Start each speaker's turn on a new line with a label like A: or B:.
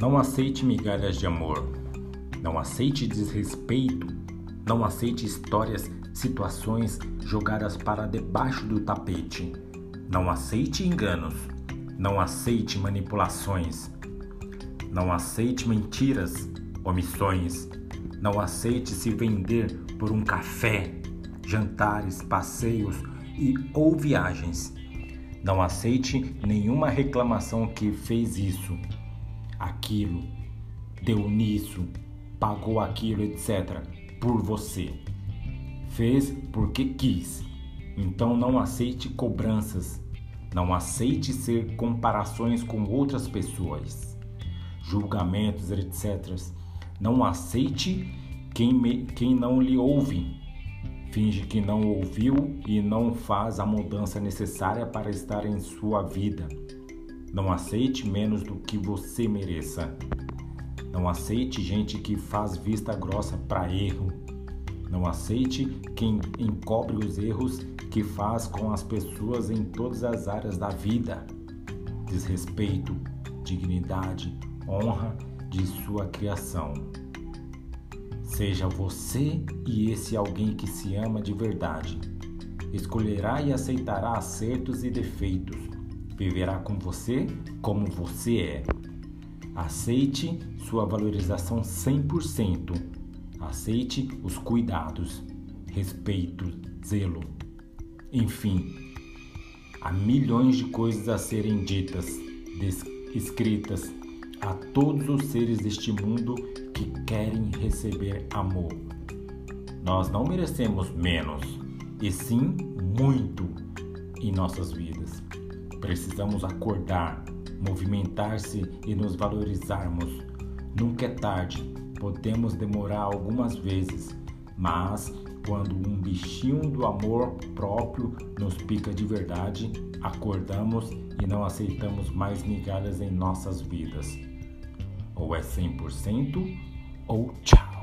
A: Não aceite migalhas de amor. Não aceite desrespeito. Não aceite histórias, situações jogadas para debaixo do tapete. Não aceite enganos. Não aceite manipulações. Não aceite mentiras, omissões. Não aceite se vender por um café, jantares, passeios e ou viagens. Não aceite nenhuma reclamação que fez isso, aquilo, deu nisso, pagou aquilo, etc. por você. Fez porque quis. Então não aceite cobranças. Não aceite ser comparações com outras pessoas, julgamentos, etc. Não aceite quem, me, quem não lhe ouve finge que não ouviu e não faz a mudança necessária para estar em sua vida. Não aceite menos do que você mereça. Não aceite gente que faz vista grossa para erro. Não aceite quem encobre os erros que faz com as pessoas em todas as áreas da vida. Desrespeito, dignidade, honra de sua criação. Seja você e esse alguém que se ama de verdade. Escolherá e aceitará acertos e defeitos. Viverá com você como você é. Aceite sua valorização 100%. Aceite os cuidados, respeito, zelo. Enfim, há milhões de coisas a serem ditas, escritas a todos os seres deste mundo que querem receber amor. Nós não merecemos menos, e sim muito em nossas vidas. Precisamos acordar, movimentar-se e nos valorizarmos. Nunca é tarde, podemos demorar algumas vezes, mas quando um bichinho do amor próprio nos pica de verdade, acordamos e não aceitamos mais migalhas em nossas vidas. Ou é 100% ou tchau.